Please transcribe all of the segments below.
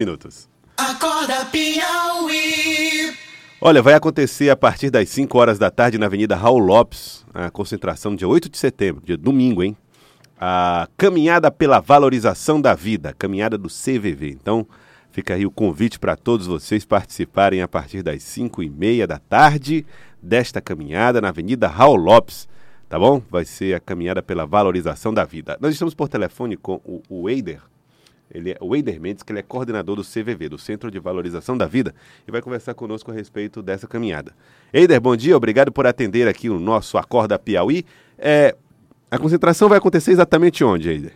minutos. Acorda Piauí. Olha, vai acontecer a partir das 5 horas da tarde na Avenida Raul Lopes, a concentração dia 8 de setembro, dia domingo, hein? A caminhada pela valorização da vida, caminhada do CVV. Então, fica aí o convite para todos vocês participarem a partir das 5 e meia da tarde desta caminhada na Avenida Raul Lopes, tá bom? Vai ser a caminhada pela valorização da vida. Nós estamos por telefone com o, o Eider, ele é o Eider Mendes, que ele é coordenador do CVV, do Centro de Valorização da Vida, e vai conversar conosco a respeito dessa caminhada. Eider, bom dia, obrigado por atender aqui o nosso Acorda Piauí. É, a concentração vai acontecer exatamente onde, Eider?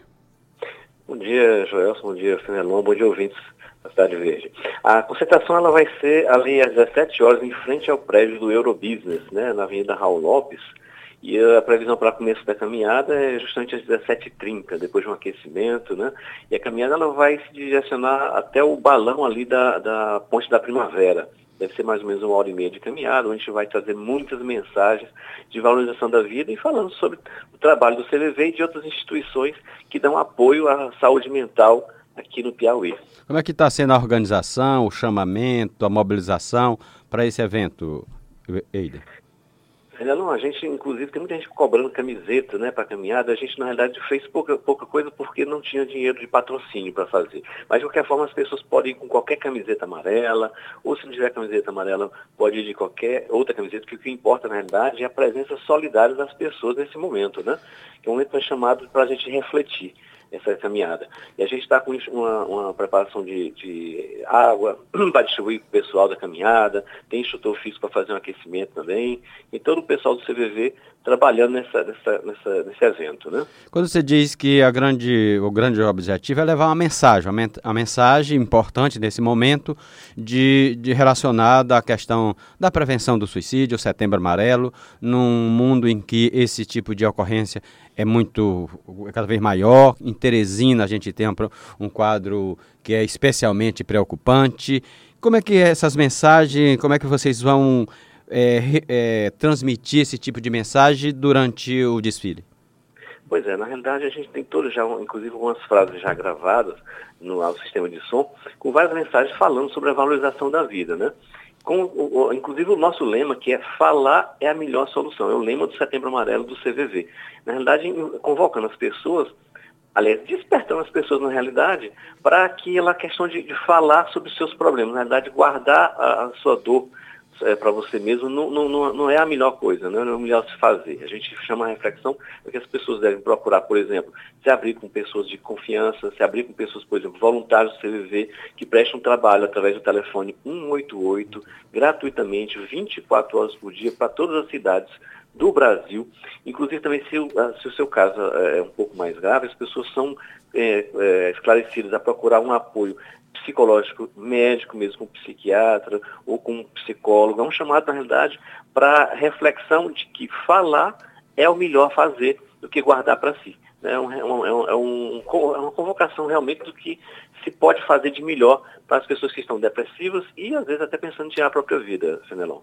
Bom dia, Joelson, bom dia, Fenelon, bom dia, ouvintes da Cidade Verde. A concentração ela vai ser ali às 17 horas, em frente ao prédio do Eurobusiness, né, na Avenida Raul Lopes, e a previsão para começo da caminhada é justamente às 17h30, depois de um aquecimento, né? E a caminhada ela vai se direcionar até o balão ali da, da Ponte da Primavera. Deve ser mais ou menos uma hora e meia de caminhada, onde a gente vai trazer muitas mensagens de valorização da vida e falando sobre o trabalho do CVV e de outras instituições que dão apoio à saúde mental aqui no Piauí. Como é que está sendo a organização, o chamamento, a mobilização para esse evento, Eider? Não, a gente, inclusive, tem muita gente cobrando camiseta né, para caminhada. A gente, na realidade, fez pouca, pouca coisa porque não tinha dinheiro de patrocínio para fazer. Mas, de qualquer forma, as pessoas podem ir com qualquer camiseta amarela, ou se não tiver camiseta amarela, pode ir de qualquer outra camiseta, porque o que importa, na realidade, é a presença solidária das pessoas nesse momento, né? Que é um momento é chamado para a gente refletir essa caminhada. E a gente está com uma, uma preparação de, de água para distribuir para o pessoal da caminhada, tem instrutor físico para fazer um aquecimento também, e todo o pessoal do CVV trabalhando nessa, nessa, nessa, nesse evento. Né? Quando você diz que a grande, o grande objetivo é levar uma mensagem, uma mensagem importante nesse momento de, de relacionada à questão da prevenção do suicídio, setembro amarelo, num mundo em que esse tipo de ocorrência é muito, é cada vez maior. Em Teresina a gente tem um, um quadro que é especialmente preocupante. Como é que é essas mensagens, como é que vocês vão é, é, transmitir esse tipo de mensagem durante o desfile? Pois é, na realidade a gente tem todos já, inclusive algumas frases já gravadas no, no sistema de som, com várias mensagens falando sobre a valorização da vida, né? Com, inclusive o nosso lema, que é falar é a melhor solução, é o lema do Setembro Amarelo do CVV. Na realidade, convocando as pessoas, aliás, despertando as pessoas na realidade, para aquela questão de, de, falar sobre os seus problemas, na realidade, guardar a, a sua dor, é, para você mesmo não, não, não é a melhor coisa, não é o melhor se fazer. A gente chama a reflexão porque as pessoas devem procurar, por exemplo, se abrir com pessoas de confiança, se abrir com pessoas, por exemplo, voluntários do CVV, que prestam trabalho através do telefone 188, gratuitamente, 24 horas por dia, para todas as cidades do Brasil. Inclusive também se o, se o seu caso é, é um pouco mais grave, as pessoas são é, é, esclarecidas a procurar um apoio psicológico médico mesmo, com psiquiatra ou com psicólogo. É um chamado, na realidade, para reflexão de que falar é o melhor fazer do que guardar para si. É, um, é, um, é, um, é uma convocação realmente do que se pode fazer de melhor para as pessoas que estão depressivas e às vezes até pensando em tirar a própria vida, Fenelon.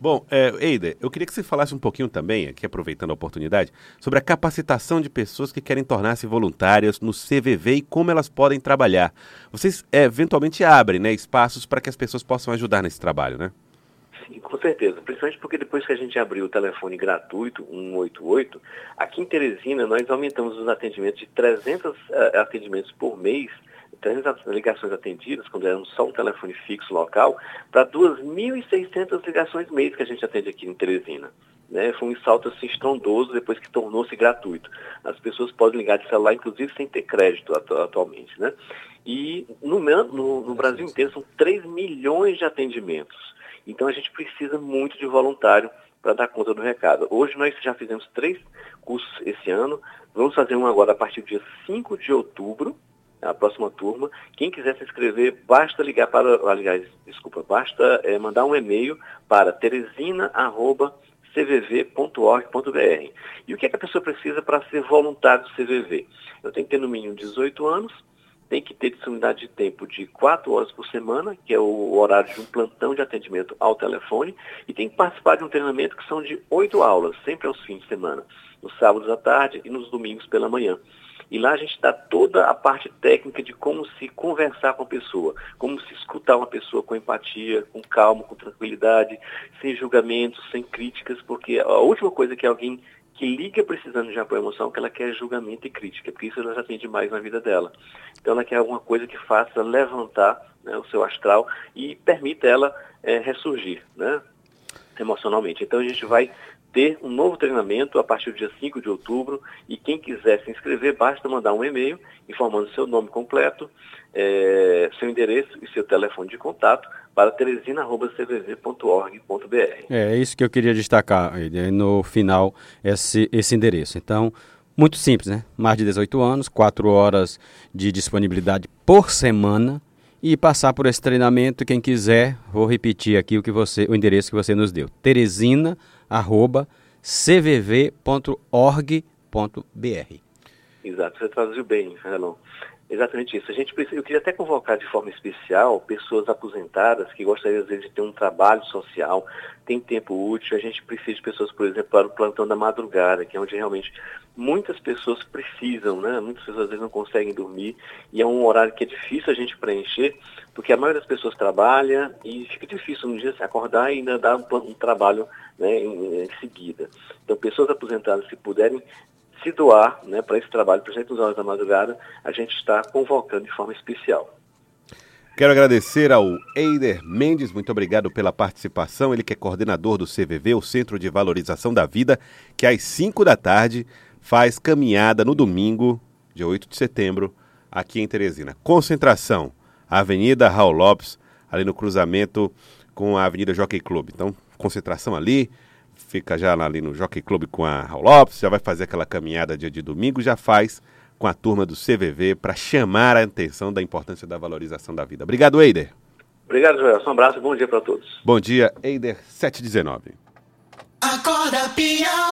Bom, é, Eida, eu queria que você falasse um pouquinho também, aqui aproveitando a oportunidade, sobre a capacitação de pessoas que querem tornar-se voluntárias no CVV e como elas podem trabalhar. Vocês é, eventualmente abrem né, espaços para que as pessoas possam ajudar nesse trabalho, né? Sim, com certeza. Principalmente porque depois que a gente abriu o telefone gratuito, 188, aqui em Teresina nós aumentamos os atendimentos de 300 uh, eh, atendimentos por mês 300 ligações atendidas, quando era só um telefone fixo local, para 2.600 ligações mês que a gente atende aqui em Teresina. Né? Foi um salto assim, estrondoso depois que tornou-se gratuito. As pessoas podem ligar de celular, inclusive, sem ter crédito atu atualmente. Né? E no, no, no Brasil inteiro são 3 milhões de atendimentos. Então a gente precisa muito de voluntário para dar conta do recado. Hoje nós já fizemos três cursos esse ano, vamos fazer um agora a partir do dia 5 de outubro, a próxima turma. Quem quiser se inscrever, basta ligar para, aliás, desculpa, basta é, mandar um e-mail para teresina.cvv.org.br. E o que, é que a pessoa precisa para ser voluntário do CVV? Eu tenho que ter no mínimo 18 anos, tem que ter disponibilidade de tempo de 4 horas por semana, que é o horário de um plantão de atendimento ao telefone, e tem que participar de um treinamento que são de 8 aulas, sempre aos fins de semana, nos sábados à tarde e nos domingos pela manhã. E lá a gente dá toda a parte técnica de como se conversar com a pessoa, como se escutar uma pessoa com empatia, com calma, com tranquilidade, sem julgamentos, sem críticas, porque a última coisa que alguém que liga precisando de apoio emocional, que ela quer julgamento e crítica, porque isso ela já tem demais na vida dela. Então ela quer alguma coisa que faça levantar né, o seu astral e permita ela é, ressurgir né, emocionalmente. Então a gente vai ter um novo treinamento a partir do dia 5 de outubro e quem quiser se inscrever, basta mandar um e-mail informando seu nome completo, é, seu endereço e seu telefone de contato para teresina.cvv.org.br. É, é isso que eu queria destacar no final, esse, esse endereço. Então, muito simples, né? Mais de 18 anos, 4 horas de disponibilidade por semana e passar por esse treinamento. Quem quiser, vou repetir aqui o que você, o endereço que você nos deu: teresina@cvv.org.br. Exato, você traduziu bem, Fernando. Exatamente isso. A gente precisa, eu queria até convocar de forma especial pessoas aposentadas que gostariam às vezes de ter um trabalho social, tem tempo útil. A gente precisa de pessoas, por exemplo, para o plantão da madrugada, que é onde realmente muitas pessoas precisam, né? Muitas pessoas às vezes não conseguem dormir e é um horário que é difícil a gente preencher, porque a maioria das pessoas trabalha e fica difícil no dia se acordar e ainda dar um, um trabalho né, em, em seguida. Então, pessoas aposentadas, se puderem se doar né, para esse trabalho, por exemplo, horas da madrugada, a gente está convocando de forma especial. Quero agradecer ao Eider Mendes, muito obrigado pela participação. Ele que é coordenador do CVV, o Centro de Valorização da Vida, que às 5 da tarde faz caminhada no domingo, dia 8 de setembro, aqui em Teresina. Concentração, Avenida Raul Lopes, ali no cruzamento com a Avenida Jockey Club. Então, concentração ali, fica já ali no Jockey Club com a Raul Lopes, já vai fazer aquela caminhada dia de domingo, já faz com a turma do CVV para chamar a atenção da importância da valorização da vida. Obrigado, Eider. Obrigado, Joel. Um abraço e bom dia para todos. Bom dia, Eider 719. Acorda, Piauí.